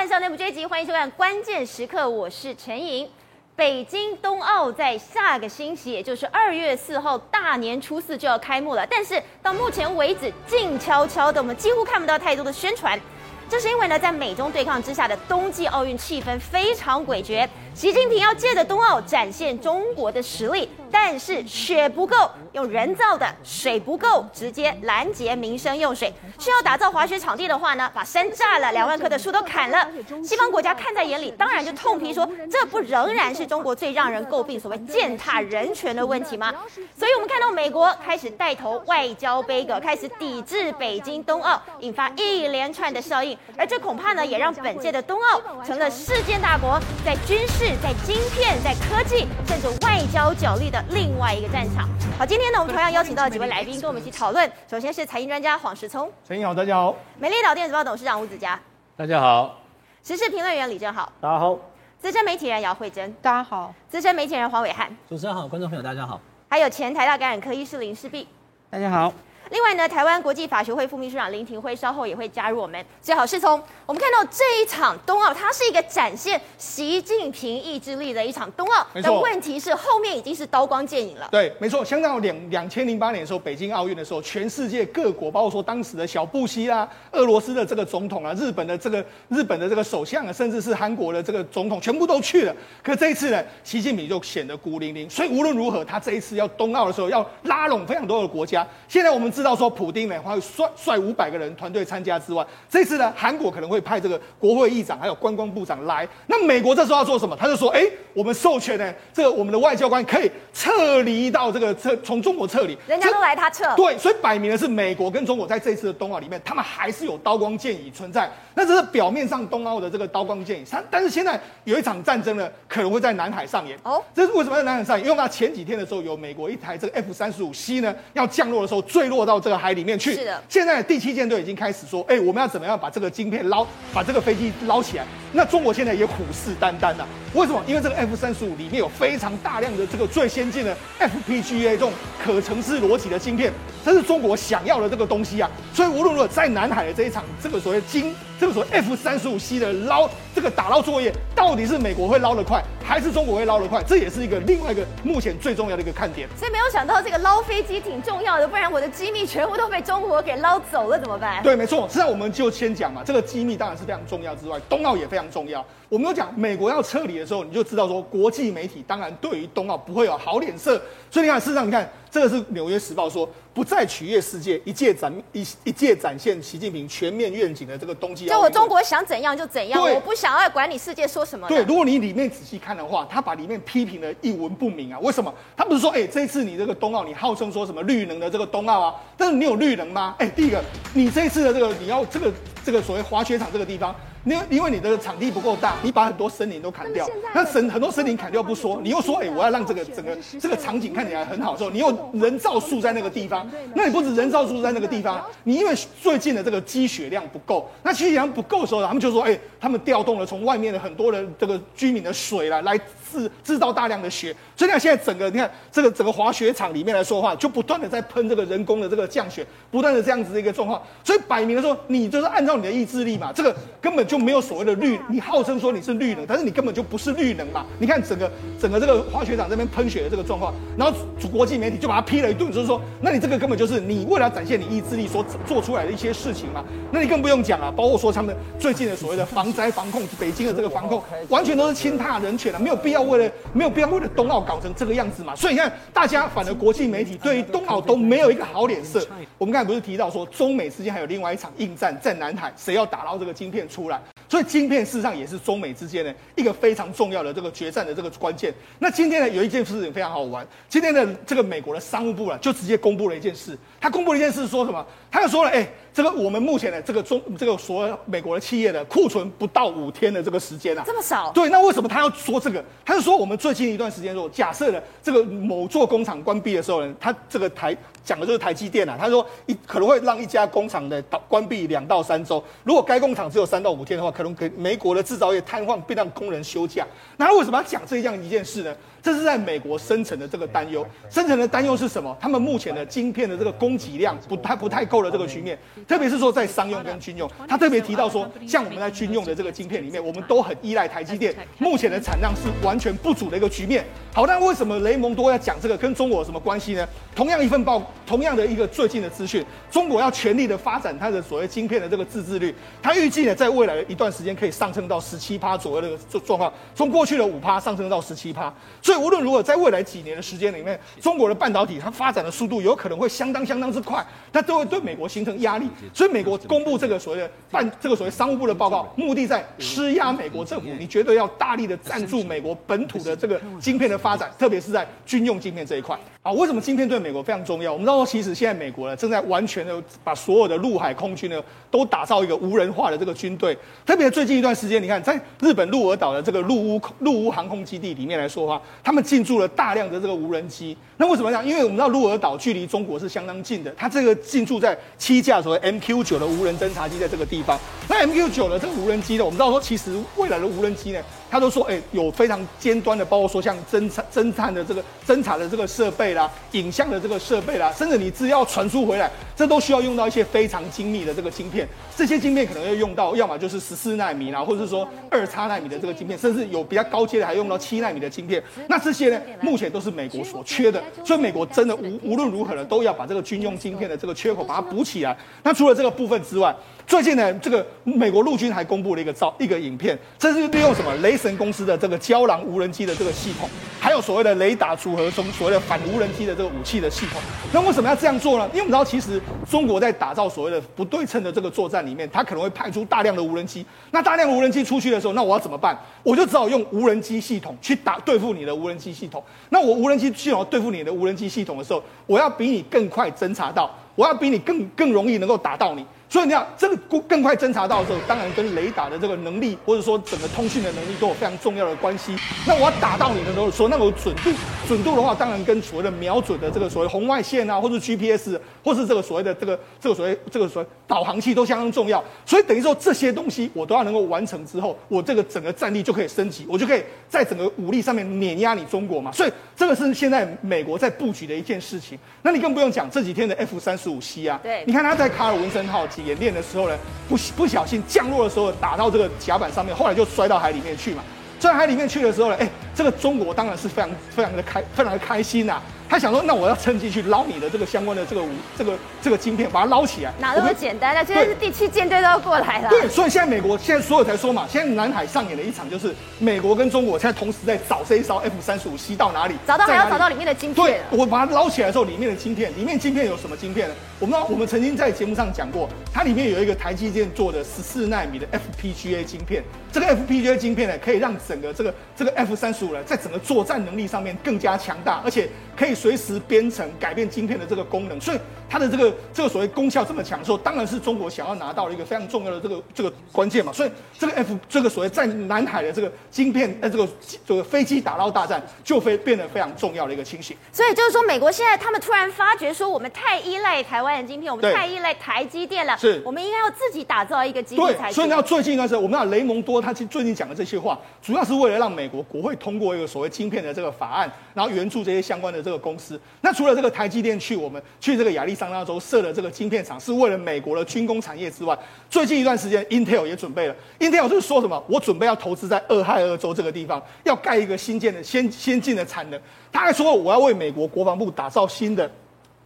万象内部追击，欢迎收看《关键时刻》，我是陈莹。北京冬奥在下个星期，也就是二月四号大年初四就要开幕了，但是到目前为止静悄悄的，我们几乎看不到太多的宣传。这是因为呢，在美中对抗之下的冬季奥运气氛非常诡谲。习近平要借着冬奥展现中国的实力，但是雪不够，用人造的；水不够，直接拦截民生用水。需要打造滑雪场地的话呢，把山炸了，两万棵的树都砍了。西方国家看在眼里，当然就痛批说，这不仍然是中国最让人诟病所谓践踏人权的问题吗？所以我们看到美国开始带头外交杯葛，开始抵制北京冬奥，引发一连串的效应。而这恐怕呢，也让本届的冬奥成了世界大国在军事。在晶片、在科技，甚至外交角力的另外一个战场。好，今天呢，我们同样邀请到了几位来宾，跟我们一起讨论。首先是财经专家黄时聪，陈英好，大家好。美丽岛电子报董事长吴子嘉，大家好。时事评论员李正好，大家好。资深媒体人姚慧珍，大家好。资深媒体人黄伟汉，主持人好，观众朋友大家好。还有前台大感染科医师林世璧，大家好。另外呢，台湾国际法学会副秘书长林庭辉稍后也会加入我们。最好是从我们看到这一场冬奥，它是一个展现习近平意志力的一场冬奥。没错。但问题是后面已经是刀光剑影了。对，没错。相当两两千零八年的时候，北京奥运的时候，全世界各国，包括说当时的小布希啊、俄罗斯的这个总统啊、日本的这个日本的这个首相啊，甚至是韩国的这个总统，全部都去了。可这一次呢，习近平就显得孤零零。所以无论如何，他这一次要冬奥的时候，要拉拢非常多的国家。现在我们知道说，普丁呢。会率率五百个人团队参加之外，这次呢，韩国可能会派这个国会议长还有观光部长来。那美国这时候要做什么？他就说：“哎，我们授权呢，这个我们的外交官可以撤离到这个撤从中国撤离。”人家都来，他撤。对，所以摆明的是美国跟中国在这次的冬奥里面，他们还是有刀光剑影存在。那这是表面上冬奥的这个刀光剑影，但但是现在有一场战争呢，可能会在南海上演。哦，这是为什么在南海上演？因为他前几天的时候，有美国一台这个 F 三十五 C 呢要降落的时候坠落到这个海里面去。是的。现在第七舰队已经开始说，哎，我们要怎么样把这个晶片捞，把这个飞机捞起来？那中国现在也虎视眈眈啊。为什么？因为这个 F 三十五里面有非常大量的这个最先进的 FPGA 这种可程式逻辑的晶片，这是中国想要的这个东西啊。所以无论如何，在南海的这一场这个所谓金，这个所谓 F 三十五 C 的捞这个打捞作业，到底是美国会捞得快，还是中国会捞得快？这也是一个另外一个目前最重要的一个看点。所以没有想到这个捞飞机挺重要的，不然我的机密全部都被中国给捞走了怎么办？对，没错。现在我们就先讲嘛，这个机密当然是非常重要之外，冬奥也非常重要。我们都讲美国要撤离的时候，你就知道说，国际媒体当然对于冬奥不会有好脸色。所以你看，事实上你看，这个是《纽约时报》说，不再取悦世界，一届展一一届展现习近平全面愿景的这个冬季。就我中国想怎样就怎样，我不想要管你世界说什么。对，如果你里面仔细看的话，他把里面批评的一文不名啊。为什么？他不是说，哎，这次你这个冬奥，你号称说什么绿能的这个冬奥啊？但是你有绿能吗？哎，第一个，你这次的这个你要这个这个所谓滑雪场这个地方。因为因为你的场地不够大，你把很多森林都砍掉，那森很多森林砍掉不说，你又说哎、欸，我要让这个整个这个场景看起来很好的时候，你又人造树在那个地方，那你不止人造树在那个地方，你因为最近的这个积雪量不够，那积雪量不够的时候，他们就说哎、欸，他们调动了从外面的很多的这个居民的水来来制制造大量的雪，所以你看现在整个你看这个整个滑雪场里面来说的话，就不断的在喷这个人工的这个降雪，不断的这样子的一个状况，所以摆明了说你就是按照你的意志力嘛，这个根本。就没有所谓的绿，你号称说你是绿能，但是你根本就不是绿能嘛。你看整个整个这个滑雪场这边喷雪的这个状况，然后国际媒体就把它批了一顿，就是说，那你这个根本就是你为了展现你意志力所做出来的一些事情嘛。那你更不用讲了，包括说他们最近的所谓的防灾防控，北京的这个防控，完全都是轻踏人权了，没有必要为了没有必要为了冬奥搞成这个样子嘛。所以你看，大家反而国际媒体对于冬奥都没有一个好脸色。我们刚才不是提到说，中美之间还有另外一场硬战在南海，谁要打捞这个晶片出来？所以晶片事实上也是中美之间的一个非常重要的这个决战的这个关键。那今天呢，有一件事情非常好玩。今天的这个美国的商务部啊，就直接公布了一件事。他公布了一件事，说什么？他就说了，哎，这个我们目前的这个中这个所有美国的企业的库存不到五天的这个时间啊，这么少？对，那为什么他要说这个？他就说我们最近一段时间说，假设呢这个某座工厂关闭的时候呢，他这个台。讲的就是台积电啊，他说一可能会让一家工厂的倒关闭两到三周，如果该工厂只有三到五天的话，可能给美国的制造业瘫痪，并让工人休假。那他为什么要讲这样一件事呢？这是在美国深层的这个担忧。深层的担忧是什么？他们目前的晶片的这个供给量不太不太够的这个局面，特别是说在商用跟军用，他特别提到说，像我们在军用的这个晶片里面，我们都很依赖台积电，目前的产量是完全不足的一个局面。好，那为什么雷蒙多要讲这个？跟中国有什么关系呢？同样一份报，同样的一个最近的资讯，中国要全力的发展它的所谓晶片的这个自制率，它预计呢，在未来的一段时间可以上升到十七趴左右的状状况，从过去的五趴上升到十七趴。所以无论如何，在未来几年的时间里面，中国的半导体它发展的速度有可能会相当相当之快，那都会对美国形成压力。所以美国公布这个所谓的半这个所谓商务部的报告，目的在施压美国政府，你绝对要大力的赞助美国本土的这个晶片的发展，特别是在军用晶片这一块。啊，为什么晶片对美国非常重要？我们知道，其实现在美国呢正在完全的把所有的陆海空军呢都打造一个无人化的这个军队。特别最近一段时间，你看在日本鹿儿岛的这个陆屋陆屋航空基地里面来说的话，他们进驻了大量的这个无人机。那为什么讲？因为我们知道鹿儿岛距离中国是相当近的，它这个进驻在七架所谓 MQ 九的无人侦察机在这个地方。那 MQ 九的这个无人机呢，我们知道说，其实未来的无人机呢，他都说，哎，有非常尖端的，包括说像侦察侦探的这个侦查的这个设备啦，影像的这个设备啦，甚至你资料传输回来，这都需要用到一些非常精密的这个晶片。这些晶片可能要用到，要么就是十四奈米啦，或者是说二叉奈米的这个晶片，甚至有比较高阶的，还用到七奈米的晶片。那这些呢，目前都是美国所缺的。所以美国真的无无论如何呢，都要把这个军用晶片的这个缺口把它补起来。那除了这个部分之外，最近呢，这个美国陆军还公布了一个照一个影片，这是利用什么雷神公司的这个胶囊无人机的这个系统，还有所谓的雷达组合中所谓的反无人机的这个武器的系统。那为什么要这样做呢？因为我们知道，其实中国在打造所谓的不对称的这个作战里面，它可能会派出大量的无人机。那大量无人机出去的时候，那我要怎么办？我就只好用无人机系统去打对付你的无人机系统。那我无人机系统对付你的无人机系统的时候，我要比你更快侦察到，我要比你更更容易能够打到你。所以你要这个更快侦查到的时候，当然跟雷达的这个能力，或者说整个通讯的能力都有非常重要的关系。那我要打到你的时候，说那个准度，准度的话，当然跟所谓的瞄准的这个所谓红外线啊，或者 GPS，或是这个所谓的这个这个所谓这个所谓导航器都相当重要。所以等于说这些东西我都要能够完成之后，我这个整个战力就可以升级，我就可以在整个武力上面碾压你中国嘛。所以这个是现在美国在布局的一件事情。那你更不用讲这几天的 F 三十五 C 啊，对，你看他在卡尔文森号。演练的时候呢，不不小心降落的时候打到这个甲板上面，后来就摔到海里面去嘛。摔海里面去的时候呢，哎，这个中国当然是非常非常的开非常的开心呐、啊。他想说，那我要趁机去捞你的这个相关的这个武这个这个晶片，把它捞起来。哪那么简单呢？现在是第七舰队都要过来了。对，所以现在美国现在所有才说嘛，现在南海上演了一场，就是美国跟中国现在同时在找这一艘 F 三十五 C 到哪里？找到还要找到里面的晶片。对，我把它捞起来的时候，里面的晶片，里面晶片有什么晶片呢？我们我们曾经在节目上讲过，它里面有一个台积电做的十四纳米的 FPGA 晶片。这个 FPGA 晶片呢，可以让整个这个这个 F 三十在整个作战能力上面更加强大，而且可以随时编程改变晶片的这个功能。所以它的这个这个所谓功效这么强的时候，当然是中国想要拿到一个非常重要的这个这个关键嘛。所以这个 F 这个所谓在南海的这个晶片呃这个这个飞机打捞大战，就会变得非常重要的一个情形。所以就是说，美国现在他们突然发觉说，我们太依赖台湾的晶片，我们太依赖台积电了，是，我们应该要自己打造一个晶片才行。所以你要最近一段时间，我们讲雷蒙多。他其实最近讲的这些话，主要是为了让美国国会通通过一个所谓晶片的这个法案，然后援助这些相关的这个公司。那除了这个台积电去我们去这个亚利桑那州设的这个晶片厂，是为了美国的军工产业之外，最近一段时间，Intel 也准备了。Intel 就是说什么？我准备要投资在俄亥俄州这个地方，要盖一个新建的先先进的产能。他还说，我要为美国国防部打造新的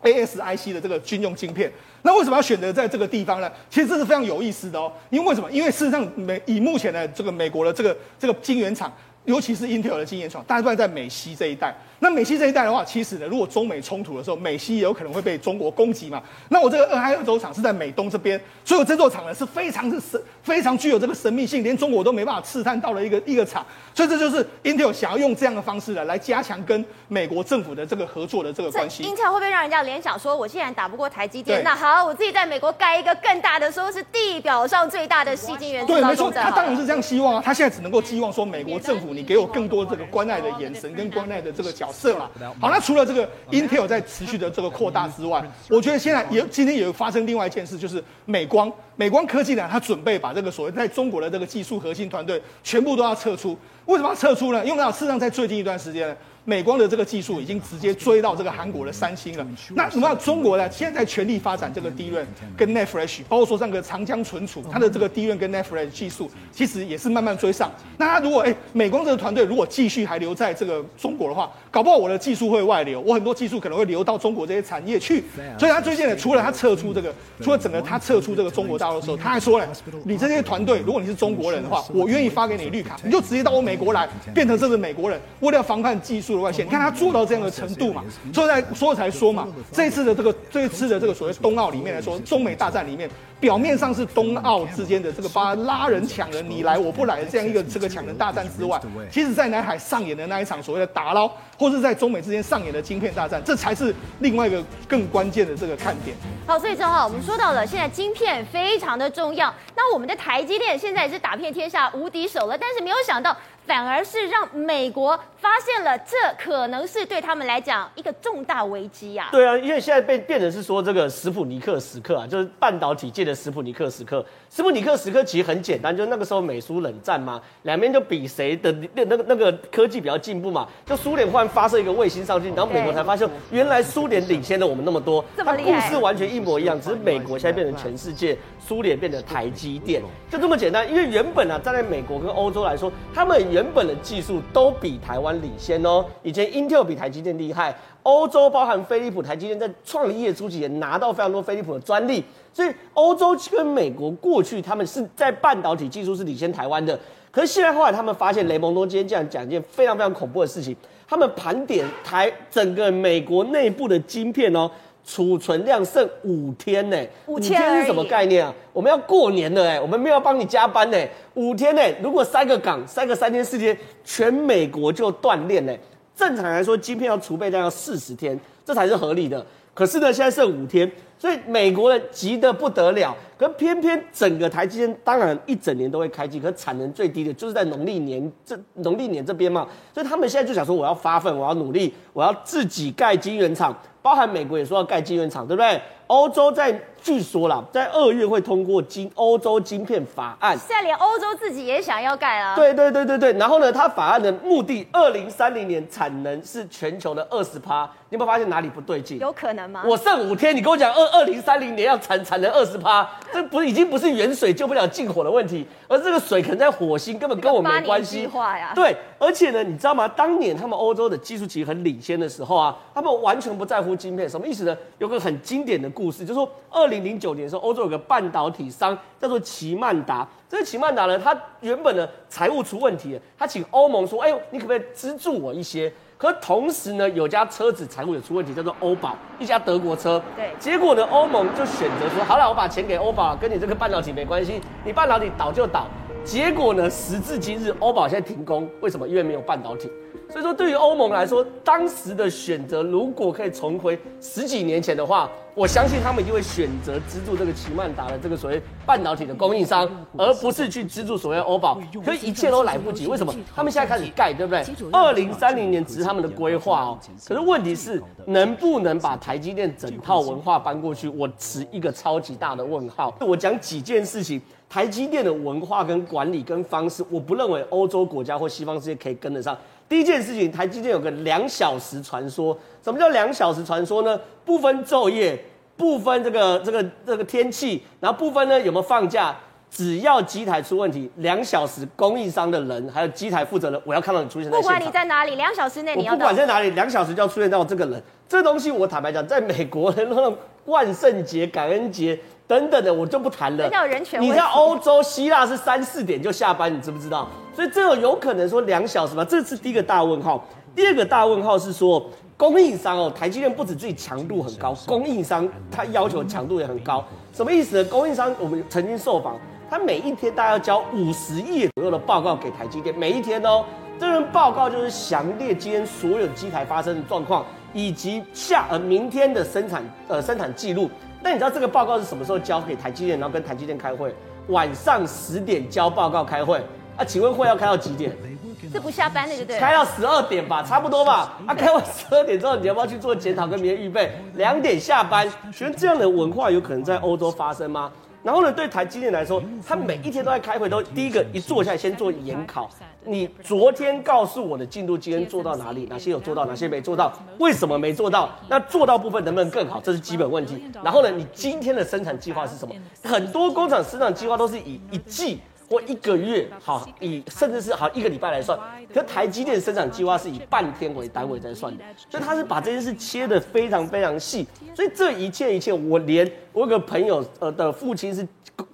ASIC 的这个军用晶片。那为什么要选择在这个地方呢？其实这是非常有意思的哦。因为为什么？因为事实上美以目前的这个美国的这个这个晶圆厂，尤其是英特尔的经验厂，大部分在美西这一带。那美西这一带的话，其实呢，如果中美冲突的时候，美西也有可能会被中国攻击嘛。那我这个俄亥俄州厂是在美东这边，所以我这座厂呢是非常是神，非常具有这个神秘性，连中国都没办法刺探到的一个一个厂。所以这就是 Intel 想要用这样的方式呢，来加强跟美国政府的这个合作的这个关系。Intel 会不会让人家联想说，我既然打不过台积电，那好，我自己在美国盖一个更大的，说是地表上最大的矽晶圆。对，没错，他当然是这样希望啊。他现在只能够寄望说，美国政府你给我更多这个关爱的眼神跟关爱的这个角色啦。好，那除了这个 Intel 在持续的这个扩大之外，我觉得现在也今天也发生另外一件事，就是美光美光科技呢，它准备把这个所谓在中国的这个技术核心团队全部都要撤出。为什么要撤出呢？因为事实上在最近一段时间呢，美光的这个技术已经直接追到这个韩国的三星了。那什么？中国呢？现在在全力发展这个 DRAM 跟 NAND Flash，包括说这个长江存储，它的这个 DRAM 跟 NAND Flash 技术其实也是慢慢追上。那他如果哎，美光这个团队如果继续还留在这个中国的话，搞不好我的技术会外流，我很多技术可能会流到中国这些产业去。所以他最近呢，除了他撤出这个，除了整个他撤出这个中国大陆的时候，他还说了，你这些团队，如果你是中国人的话，我愿意发给你绿卡，你就直接到我美国来，变成这个美国人。为了防范技术的外线，你看他做到这样的程度嘛，所以在说才说嘛，这次的这个这一次的这个所谓冬奥里面来说，中美大战里面。表面上是冬奥之间的这个把拉人抢人，你来我不来的这样一个这个抢人大战之外，其实，在南海上演的那一场所谓的打捞，或是在中美之间上演的晶片大战，这才是另外一个更关键的这个看点。好，所以正好我们说到了，现在晶片非常的重要。那我们的台积电现在也是打遍天下无敌手了，但是没有想到。反而是让美国发现了，这可能是对他们来讲一个重大危机呀。对啊，因为现在被变成是说这个史普尼克时刻啊，就是半导体界的史普尼克时刻。史普尼克时刻其实很简单，就是那个时候美苏冷战嘛，两边就比谁的那那个那个科技比较进步嘛。就苏联忽然发射一个卫星上去，然后美国才发现原来苏联领先了我们那么多。这么厉害。它故事完全一模一样，只是美国现在变成全世界，苏联变成台积电，就这么简单。因为原本啊，站在美国跟欧洲来说，他们原本的技术都比台湾领先哦。以前 Intel 比台积电厉害，欧洲包含飞利浦、台积电在创立业初期也拿到非常多飞利浦的专利，所以欧洲跟美国过去他们是在半导体技术是领先台湾的。可是现在后来他们发现雷蒙多今天这样讲一件非常非常恐怖的事情，他们盘点台整个美国内部的晶片哦，储存量剩五天呢，五天是什么概念啊？我们要过年了哎，我们没有帮你加班呢，五天呢，如果塞个港，塞个三天四天，全美国就断链呢。正常来说，晶片要储备量要四十天，这才是合理的。可是呢，现在剩五天，所以美国人急得不得了。可偏偏整个台积电当然一整年都会开机，可产能最低的就是在农历年这农历年这边嘛，所以他们现在就想说，我要发奋，我要努力，我要自己盖晶圆厂。包含美国也说要盖晶圆厂，对不对？欧洲在据说啦，在二月会通过晶欧洲晶片法案。现在连欧洲自己也想要盖啊。对对对对对。然后呢，它法案的目的，二零三零年产能是全球的二十趴。你有没有发现哪里不对劲？有可能吗？我剩五天，你跟我讲二二零三零年要产产能二十趴，这不是已经不是远水救不了近火的问题，而这个水可能在火星，根本跟我没关系。对，而且呢，你知道吗？当年他们欧洲的技术其实很领先的时候啊，他们完全不在乎晶片，什么意思呢？有个很经典的故事，就是说二零零九年的时候，欧洲有个半导体商叫做奇曼达，这个奇曼达呢，他原本呢财务出问题，他请欧盟说，哎呦，你可不可以资助我一些？可同时呢，有家车子财务也出问题，叫做欧宝，一家德国车。对。结果呢，欧盟就选择说，好了，我把钱给欧宝，跟你这个半导体没关系，你半导体倒就倒。结果呢，时至今日，欧宝现在停工，为什么？因为没有半导体。所以说，对于欧盟来说，当时的选择如果可以重回十几年前的话，我相信他们一定会选择资助这个奇曼达的这个所谓半导体的供应商，而不是去资助所谓欧宝。所以一切都来不及。为什么？他们现在开始盖，对不对？二零三零年只是他们的规划哦。可是问题是，能不能把台积电整套文化搬过去？我持一个超级大的问号。我讲几件事情，台积电的文化跟管理跟方式，我不认为欧洲国家或西方世界可以跟得上。第一件事情，台积电有个两小时传说。什么叫两小时传说呢？不分昼夜，不分这个这个这个天气，然后不分呢有没有放假，只要机台出问题，两小时供应商的人还有机台负责人，我要看到你出现在现场。不管你在哪里，两小时内你要。我不管在哪里，两小时就要出现到这个人。这东西我坦白讲，在美国的那种万圣节、感恩节等等的，我就不谈了。叫人权。你在欧洲希腊是三四点就下班，你知不知道？所以这个有可能说两小时吧？这是第一个大问号。第二个大问号是说，供应商哦，台积电不止自己强度很高，供应商他要求强度也很高。什么意思呢？供应商我们曾经受访，他每一天大概要交五十页左右的报告给台积电，每一天哦，这份报告就是详列今天所有机台发生的状况，以及下呃明天的生产呃生产记录。那你知道这个报告是什么时候交给台积电，然后跟台积电开会？晚上十点交报告开会。啊，请问会要开到几点？这不下班的就对了。开到十二点吧，差不多吧。啊，开完十二点之后，你要不要去做检讨跟明天预备？两点下班。请问这样的文化有可能在欧洲发生吗？然后呢，对台积电来说，他每一天都在开会，都第一个一坐下来先做研考。你昨天告诉我的进度，今天做到哪里？哪些有做到，哪些没做到？为什么没做到？那做到部分能不能更好？这是基本问题。然后呢，你今天的生产计划是什么？很多工厂生产计划都是以一季或一个月，好，以甚至是好一个礼拜来算。可台积电生产计划是以半天为单位在算的，所以他是把这件事切得非常非常细。所以这一切一切，我连我有个朋友呃的父亲是。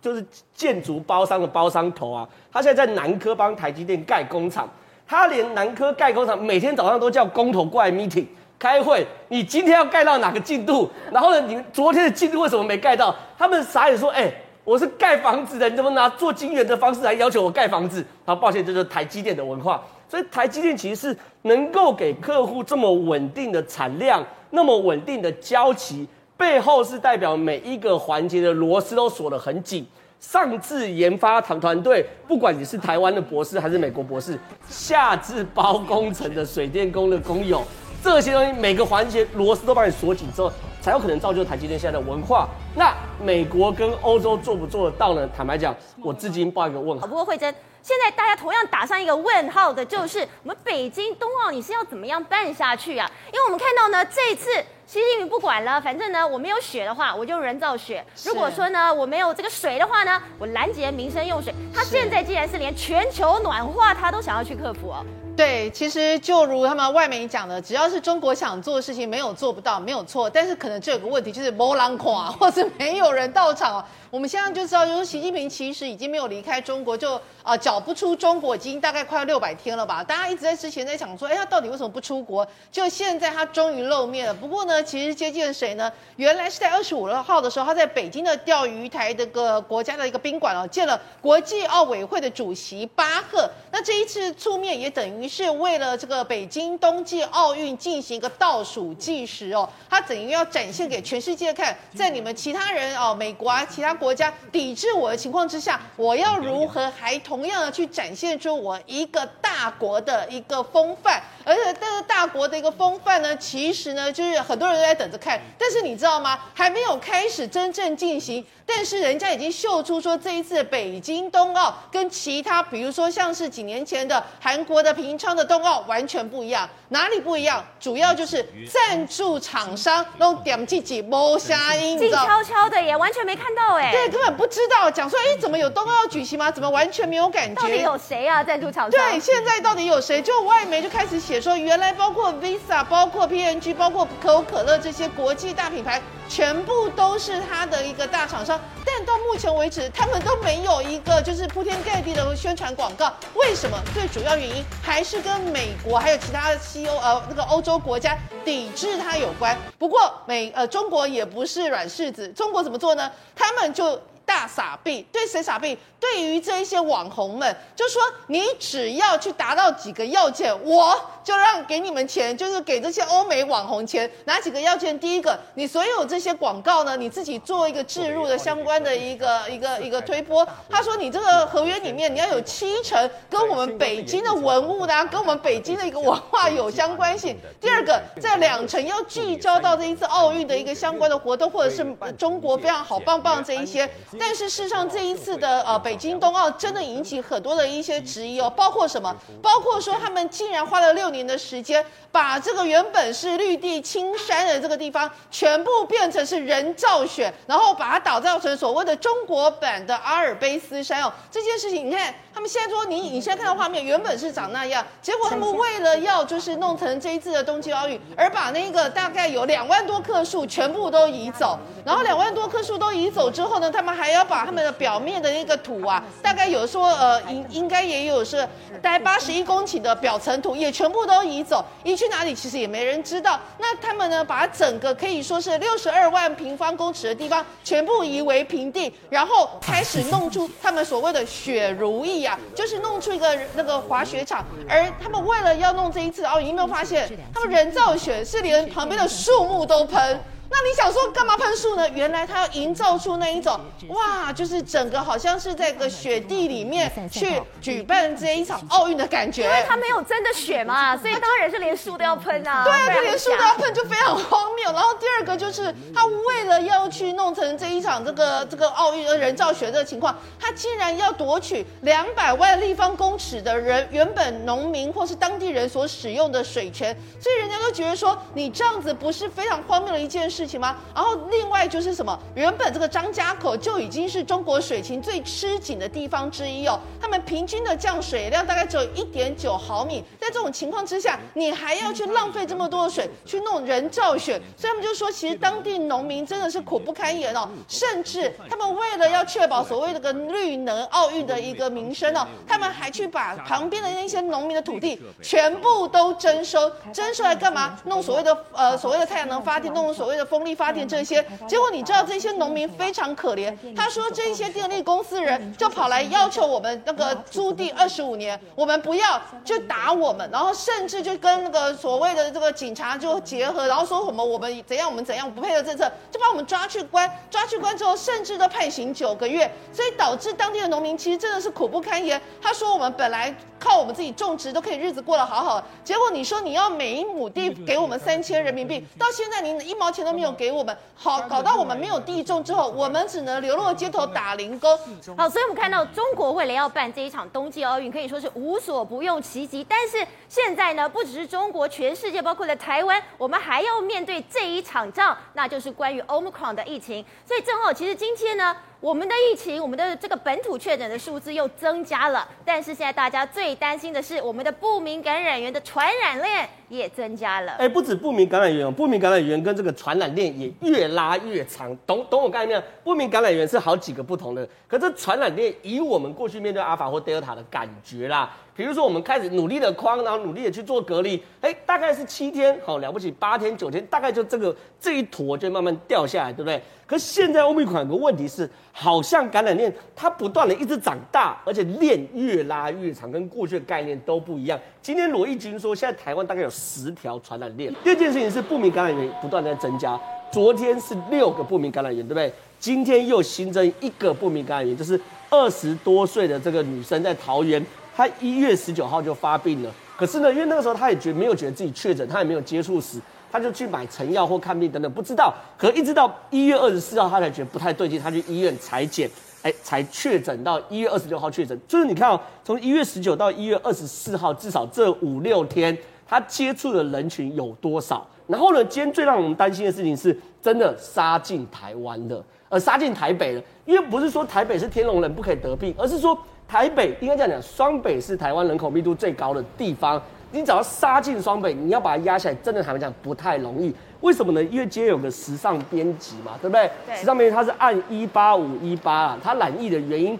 就是建筑包商的包商头啊，他现在在南科帮台积电盖工厂，他连南科盖工厂每天早上都叫工头过来 meeting 开会，你今天要盖到哪个进度？然后呢，你昨天的进度为什么没盖到？他们傻眼说，哎、我是盖房子的，你怎么拿做晶圆的方式来要求我盖房子？好，抱歉，这就是台积电的文化。所以台积电其实是能够给客户这么稳定的产量，那么稳定的交期。背后是代表每一个环节的螺丝都锁得很紧，上至研发团团队，不管你是台湾的博士还是美国博士，下至包工程的水电工的工友，这些东西每个环节螺丝都帮你锁紧之后，才有可能造就台积电现在的文化。那美国跟欧洲做不做得到呢？坦白讲，我至今抱一个问号。不过惠珍，现在大家同样打上一个问号的就是，我们北京冬奥你是要怎么样办下去啊？因为我们看到呢，这一次。习近平不管了，反正呢，我没有雪的话，我就人造雪。如果说呢，我没有这个水的话呢，我拦截民生用水。他现在既然是连全球暖化，他都想要去克服哦。对，其实就如他们外媒讲的，只要是中国想做的事情，没有做不到，没有错。但是可能这有个问题，就是没人看，或是没有人到场。我们现在就知道，就是习近平其实已经没有离开中国，就啊缴不出中国，已经大概快要六百天了吧。大家一直在之前在想说，哎，他到底为什么不出国？就现在他终于露面了。不过呢，其实接见谁呢？原来是在二十五号的时候，他在北京的钓鱼台这个国家的一个宾馆哦，见了国际奥委会的主席巴赫。那这一次出面也等于是为了这个北京冬季奥运进行一个倒数计时哦，他等于要展现给全世界看，在你们其他人哦，美国啊，其他。国家抵制我的情况之下，我要如何还同样的去展现出我一个大国的一个风范？而且这个大国的一个风范呢，其实呢，就是很多人都在等着看。但是你知道吗？还没有开始真正进行。但是人家已经秀出说，这一次北京冬奥跟其他，比如说像是几年前的韩国的平昌的冬奥完全不一样。哪里不一样？主要就是赞助厂商都点自己摸虾音，静悄悄的也完全没看到哎。对，根本不知道。讲说，哎，怎么有冬奥要举行吗？怎么完全没有感觉？到底有谁啊？赞助厂商？对，现在到底有谁？就外媒就开始写说，原来包括 Visa、包括 P N G、包括可口可乐这些国际大品牌。全部都是它的一个大厂商，但到目前为止，他们都没有一个就是铺天盖地的宣传广告。为什么？最主要原因还是跟美国还有其他的西欧呃那个欧洲国家抵制它有关。不过美呃中国也不是软柿子，中国怎么做呢？他们就저 大傻逼，对谁傻逼？对于这一些网红们，就说你只要去达到几个要件，我。就让给你们钱，就是给这些欧美网红钱。哪几个要件？第一个，你所有这些广告呢，你自己做一个置入的相关的一个一个一个推播。他说，你这个合约里面你要有七成跟我们北京的文物的、跟我们北京的一个文化有相关性。第二个，在两成要聚焦到这一次奥运的一个相关的活动，或者是中国非常好棒棒这一些。但是事实上，这一次的呃北京冬奥真的引起很多的一些质疑哦，包括什么？包括说他们竟然花了六年的时间，把这个原本是绿地青山的这个地方，全部变成是人造雪，然后把它打造成所谓的中国版的阿尔卑斯山哦。这件事情，你看他们现在说，你你现在看到画面，原本是长那样，结果他们为了要就是弄成这一次的冬季奥运，而把那个大概有两万多棵树全部都移走，然后两万多棵树都移走之后呢，他们还要把他们的表面的那个土啊，大概有说呃应应该也有是大概八十一公顷的表层土也全部。都移走，移去哪里？其实也没人知道。那他们呢？把整个可以说是六十二万平方公尺的地方全部夷为平地，然后开始弄出他们所谓的雪如意啊，就是弄出一个那个滑雪场。而他们为了要弄这一次哦，你，有没有发现他们人造雪是连旁边的树木都喷？那你想说干嘛喷树呢？原来他要营造出那一种哇，就是整个好像是在个雪地里面去举办这一场奥运的感觉。因为他没有真的雪嘛，所以当然是连树都要喷啊。对啊，他连树都要喷，就非常荒谬。然后第二个就是他为了要去弄成这一场这个这个奥运的人造雪这个情况，他竟然要夺取两百万立方公尺的人原本农民或是当地人所使用的水权，所以人家都觉得说你这样子不是非常荒谬的一件事事情吗？然后另外就是什么，原本这个张家口就已经是中国水情最吃紧的地方之一哦，他们平均的降水量大概只有一点九毫米，在这种情况之下，你还要去浪费这么多的水去弄人造雪，所以他们就说，其实当地农民真的是苦不堪言哦，甚至他们为了要确保所谓的个绿能奥运的一个名声哦，他们还去把旁边的那些农民的土地全部都征收，征收来干嘛？弄所谓的呃所谓的太阳能发电，弄所谓的风力发电这些。结果你知道这些农民非常可怜，他说这些电力公司人就跑来要求我们那个租地二十五年，我们不要就打我们，然后甚至就跟那个所谓的这个警察就结合，然后说什么我们怎样我们怎样不配合政策，就把我们抓去关，抓去关之后甚至都判刑九个月，所以导致当地的农民其实真的是苦不堪言。他说我们本来。靠我们自己种植都可以日子过得好好的，结果你说你要每一亩地给我们三千人民币，到现在你一毛钱都没有给我们，好搞到我们没有地种之后，我们只能流落街头打零工。好，所以我们看到中国为了要办这一场冬季奥运，可以说是无所不用其极。但是现在呢，不只是中国，全世界包括在台湾，我们还要面对这一场仗，那就是关于 Omicron 的疫情。所以正好，其实今天呢。我们的疫情，我们的这个本土确诊的数字又增加了，但是现在大家最担心的是，我们的不明感染源的传染链也增加了。哎，不止不明感染源，不明感染源跟这个传染链也越拉越长。懂懂我概念？不明感染源是好几个不同的，可这传染链以我们过去面对阿法或德尔塔的感觉啦。比如说，我们开始努力的框，然后努力的去做隔离，哎，大概是七天，好了不起，八天九天，大概就这个这一坨就慢慢掉下来，对不对？可是现在欧米款有个问题是，好像感染链它不断的一直长大，而且链越拉越长，跟过去的概念都不一样。今天罗毅军说，现在台湾大概有十条传染链。第二件事情是不明感染源不断在增加，昨天是六个不明感染源，对不对？今天又新增一个不明感染源，就是二十多岁的这个女生在桃园。他一月十九号就发病了，可是呢，因为那个时候他也觉没有觉得自己确诊，他也没有接触史，他就去买成药或看病等等，不知道。可一直到一月二十四号，他才觉得不太对劲，他去医院采检，哎，才确诊到一月二十六号确诊。就是你看哦，从一月十九到一月二十四号，至少这五六天，他接触的人群有多少？然后呢，今天最让我们担心的事情是，真的杀进台湾了，呃，杀进台北了。因为不是说台北是天龙人不可以得病，而是说。台北应该这样讲，双北是台湾人口密度最高的地方。你只要杀进双北，你要把它压下来，真的坦白讲不太容易。为什么呢？因为今天有个时尚编辑嘛，对不对？对。时尚编辑他是按一八五一八啊，他染疫的原因，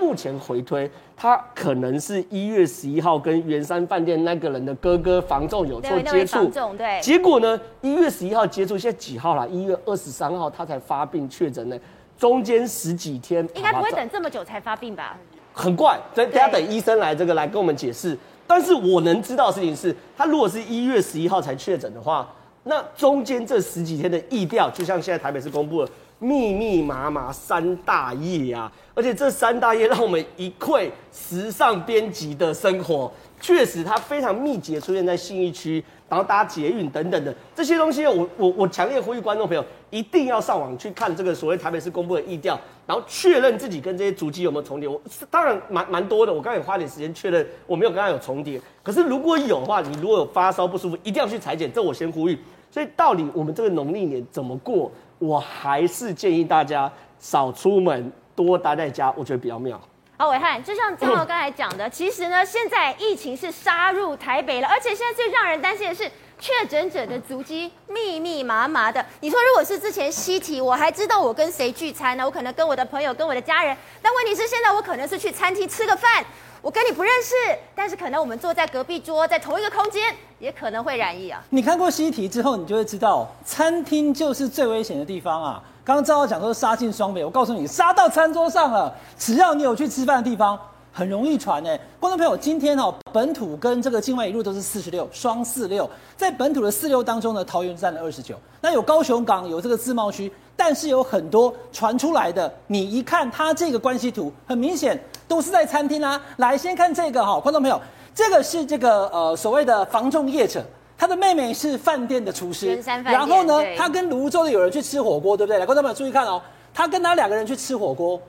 目前回推，他可能是一月十一号跟圆山饭店那个人的哥哥房仲有做接触，对。结果呢，一月十一号接触，现在几号了？一月二十三号他才发病确诊呢，中间十几天，应该不会等这么久才发病吧？很怪，所以大家等医生来这个来跟我们解释。但是我能知道的事情是，他如果是一月十一号才确诊的话，那中间这十几天的疫调，就像现在台北市公布了密密麻麻三大夜啊，而且这三大夜让我们一窥时尚编辑的生活。确实，它非常密集的出现在信义区，然后搭捷运等等的这些东西我，我我我强烈呼吁观众朋友一定要上网去看这个所谓台北市公布的疫调，然后确认自己跟这些足迹有没有重叠。我当然蛮蛮多的，我刚才也花点时间确认我没有跟他有重叠。可是如果有的话，你如果有发烧不舒服，一定要去裁剪，这我先呼吁。所以到底我们这个农历年怎么过，我还是建议大家少出门，多待在家，我觉得比较妙。好，暐瀚，就像正皓刚才讲的，其实呢，现在疫情是杀入台北了，而且现在最让人担心的是确诊者的足迹密密麻麻的。你说，如果是之前西提，我还知道我跟谁聚餐呢？我可能跟我的朋友、跟我的家人。但问题是，现在我可能是去餐厅吃个饭，我跟你不认识，但是可能我们坐在隔壁桌，在同一个空间，也可能会染疫啊。你看过西提之后，你就会知道，餐厅就是最危险的地方啊。刚刚赵浩讲说杀进双北，我告诉你，杀到餐桌上了。只要你有去吃饭的地方，很容易传哎。观众朋友，今天哦，本土跟这个境外一路都是四十六，双四六。在本土的四六当中呢，桃园占了二十九。那有高雄港，有这个自贸区，但是有很多传出来的，你一看它这个关系图，很明显都是在餐厅啊。来，先看这个哈，观众朋友，这个是这个呃所谓的房仲业者。他的妹妹是饭店的厨师，然后呢，他跟泸州的有人去吃火锅，对不对？来，观众朋友注意看哦，他跟他两个人去吃火锅，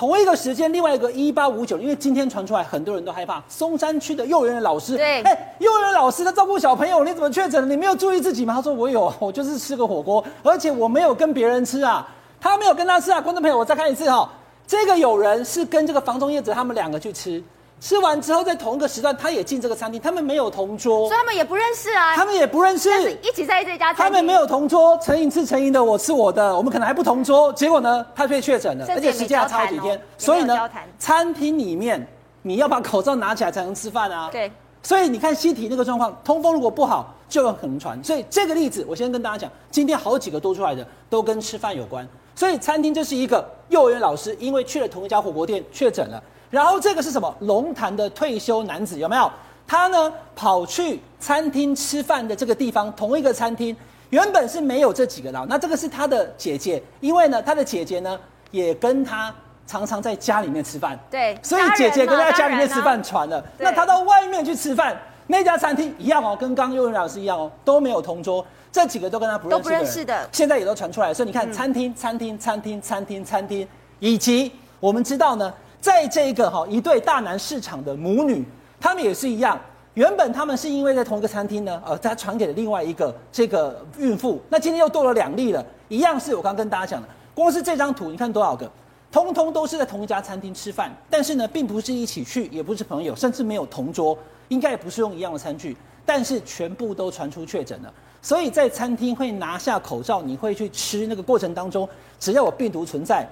同一个时间，另外一个一八五九，因为今天传出来，很多人都害怕，松山区的幼儿园的老师，对，哎，幼儿园老师在照顾小朋友，你怎么确诊了？你没有注意自己吗？他说我有，我就是吃个火锅，而且我没有跟别人吃啊，他没有跟他吃啊。观众朋友，我再看一次哈、哦，这个有人是跟这个房中业者他们两个去吃。吃完之后，在同一个时段，他也进这个餐厅，他们没有同桌，所以他们也不认识啊。他们也不认识，但是一起在这家餐厅。他们没有同桌，陈颖吃陈颖的，我吃我的，我们可能还不同桌。结果呢，他被确诊了，而且时间还差几天。哦、所以呢，餐厅里面你要把口罩拿起来才能吃饭啊。对。所以你看西体那个状况，通风如果不好，就有可能传。所以这个例子，我先跟大家讲，今天好几个多出来的都跟吃饭有关。所以餐厅就是一个幼儿园老师，因为去了同一家火锅店确诊了。然后这个是什么？龙潭的退休男子有没有？他呢跑去餐厅吃饭的这个地方，同一个餐厅原本是没有这几个的。那这个是他的姐姐，因为呢他的姐姐呢也跟他常常在家里面吃饭，对，所以姐姐跟他在家里面吃饭传了。啊、那他到外面去吃饭，那家餐厅一样哦，跟刚刚幼儿老师一样哦，都没有同桌，这几个都跟他不认识的人，都不认识的，现在也都传出来。所以你看，餐厅、餐厅、餐厅、餐厅、餐厅，以及我们知道呢。在这个哈一对大南市场的母女，他们也是一样。原本他们是因为在同一个餐厅呢，呃，他传给了另外一个这个孕妇。那今天又多了两例了，一样是我刚跟大家讲的。光是这张图，你看多少个，通通都是在同一家餐厅吃饭，但是呢，并不是一起去，也不是朋友，甚至没有同桌，应该也不是用一样的餐具，但是全部都传出确诊了。所以在餐厅会拿下口罩，你会去吃那个过程当中，只要有病毒存在。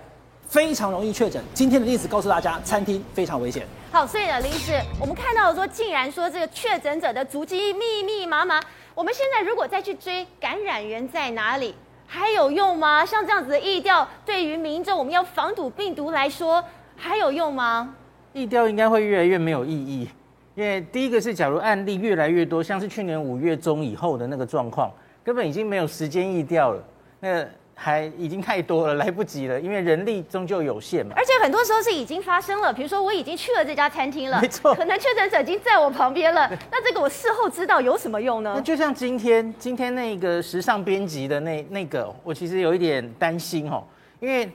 非常容易确诊。今天的例子告诉大家，餐厅非常危险。好，所以呢，林医师，我们看到说，竟然说这个确诊者的足迹密密麻麻。我们现在如果再去追感染源在哪里，还有用吗？像这样子的疫调，对于民众我们要防堵病毒来说，还有用吗？疫调应该会越来越没有意义，因为第一个是，假如案例越来越多，像是去年五月中以后的那个状况，根本已经没有时间疫调了。那还已经太多了，来不及了，因为人力终究有限嘛。而且很多时候是已经发生了，比如说我已经去了这家餐厅了，没错，可能确诊者已经在我旁边了。那这个我事后知道有什么用呢？那就像今天今天那个时尚编辑的那那个，我其实有一点担心哦，因为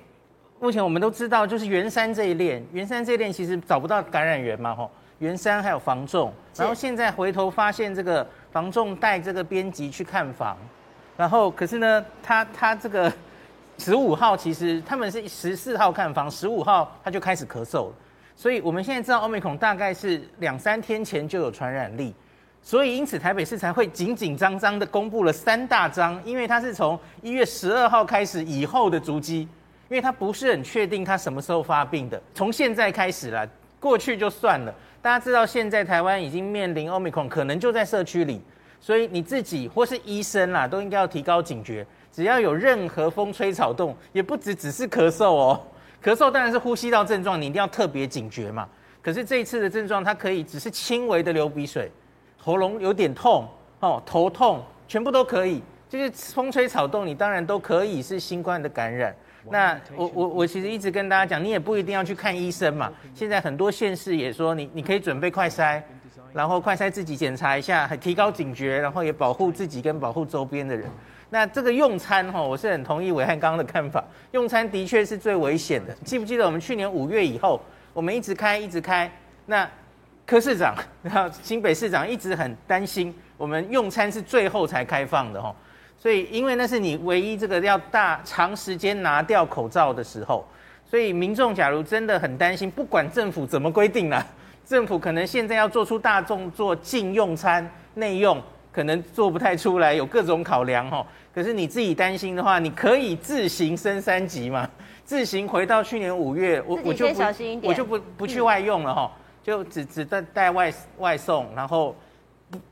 目前我们都知道，就是圆山这一链，圆山这一链其实找不到感染源嘛，吼，圆山还有房仲，然后现在回头发现这个房仲带这个编辑去看房。然后，可是呢，他他这个 十五号其实他们是十四号看房，十五号他就开始咳嗽了。所以我们现在知道 Omicron 大概是两三天前就有传染力，所以因此台北市才会紧紧张张的公布了三大张，因为他是从一月十二号开始以后的足迹，因为他不是很确定他什么时候发病的。从现在开始啦，过去就算了。大家知道现在台湾已经面临 Omicron，可能就在社区里。所以你自己或是医生啦，都应该要提高警觉。只要有任何风吹草动，也不只只是咳嗽哦。咳嗽当然是呼吸道症状，你一定要特别警觉嘛。可是这一次的症状，它可以只是轻微的流鼻水，喉咙有点痛哦，头痛，全部都可以。就是风吹草动，你当然都可以是新冠的感染。那我我我其实一直跟大家讲，你也不一定要去看医生嘛。现在很多县市也说你，你你可以准备快筛。然后快筛自己检查一下，提高警觉，然后也保护自己跟保护周边的人。那这个用餐哈，我是很同意暐瀚刚刚的看法，用餐的确是最危险的。记不记得我们去年五月以后，我们一直开一直开，那柯市长然后新北市长一直很担心，我们用餐是最后才开放的哈。所以因为那是你唯一这个要大长时间拿掉口罩的时候，所以民众假如真的很担心，不管政府怎么规定啦。政府可能现在要做出大众做禁用餐内用，可能做不太出来，有各种考量哈。可是你自己担心的话，你可以自行升三级嘛，自行回到去年五月，我我就不我就不不去外用了哈，就只只带带外外送，然后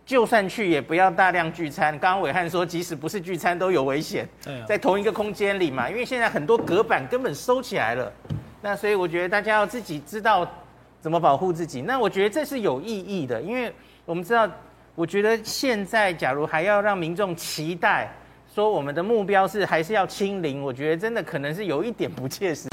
就算去也不要大量聚餐。刚刚伟汉说，即使不是聚餐都有危险，在同一个空间里嘛，因为现在很多隔板根本收起来了，那所以我觉得大家要自己知道。怎么保护自己。那我觉得这是有意义的，因为我们知道，我觉得现在假如还要让民众期待说我们的目标是还是要清零，我觉得真的可能是有一点不切实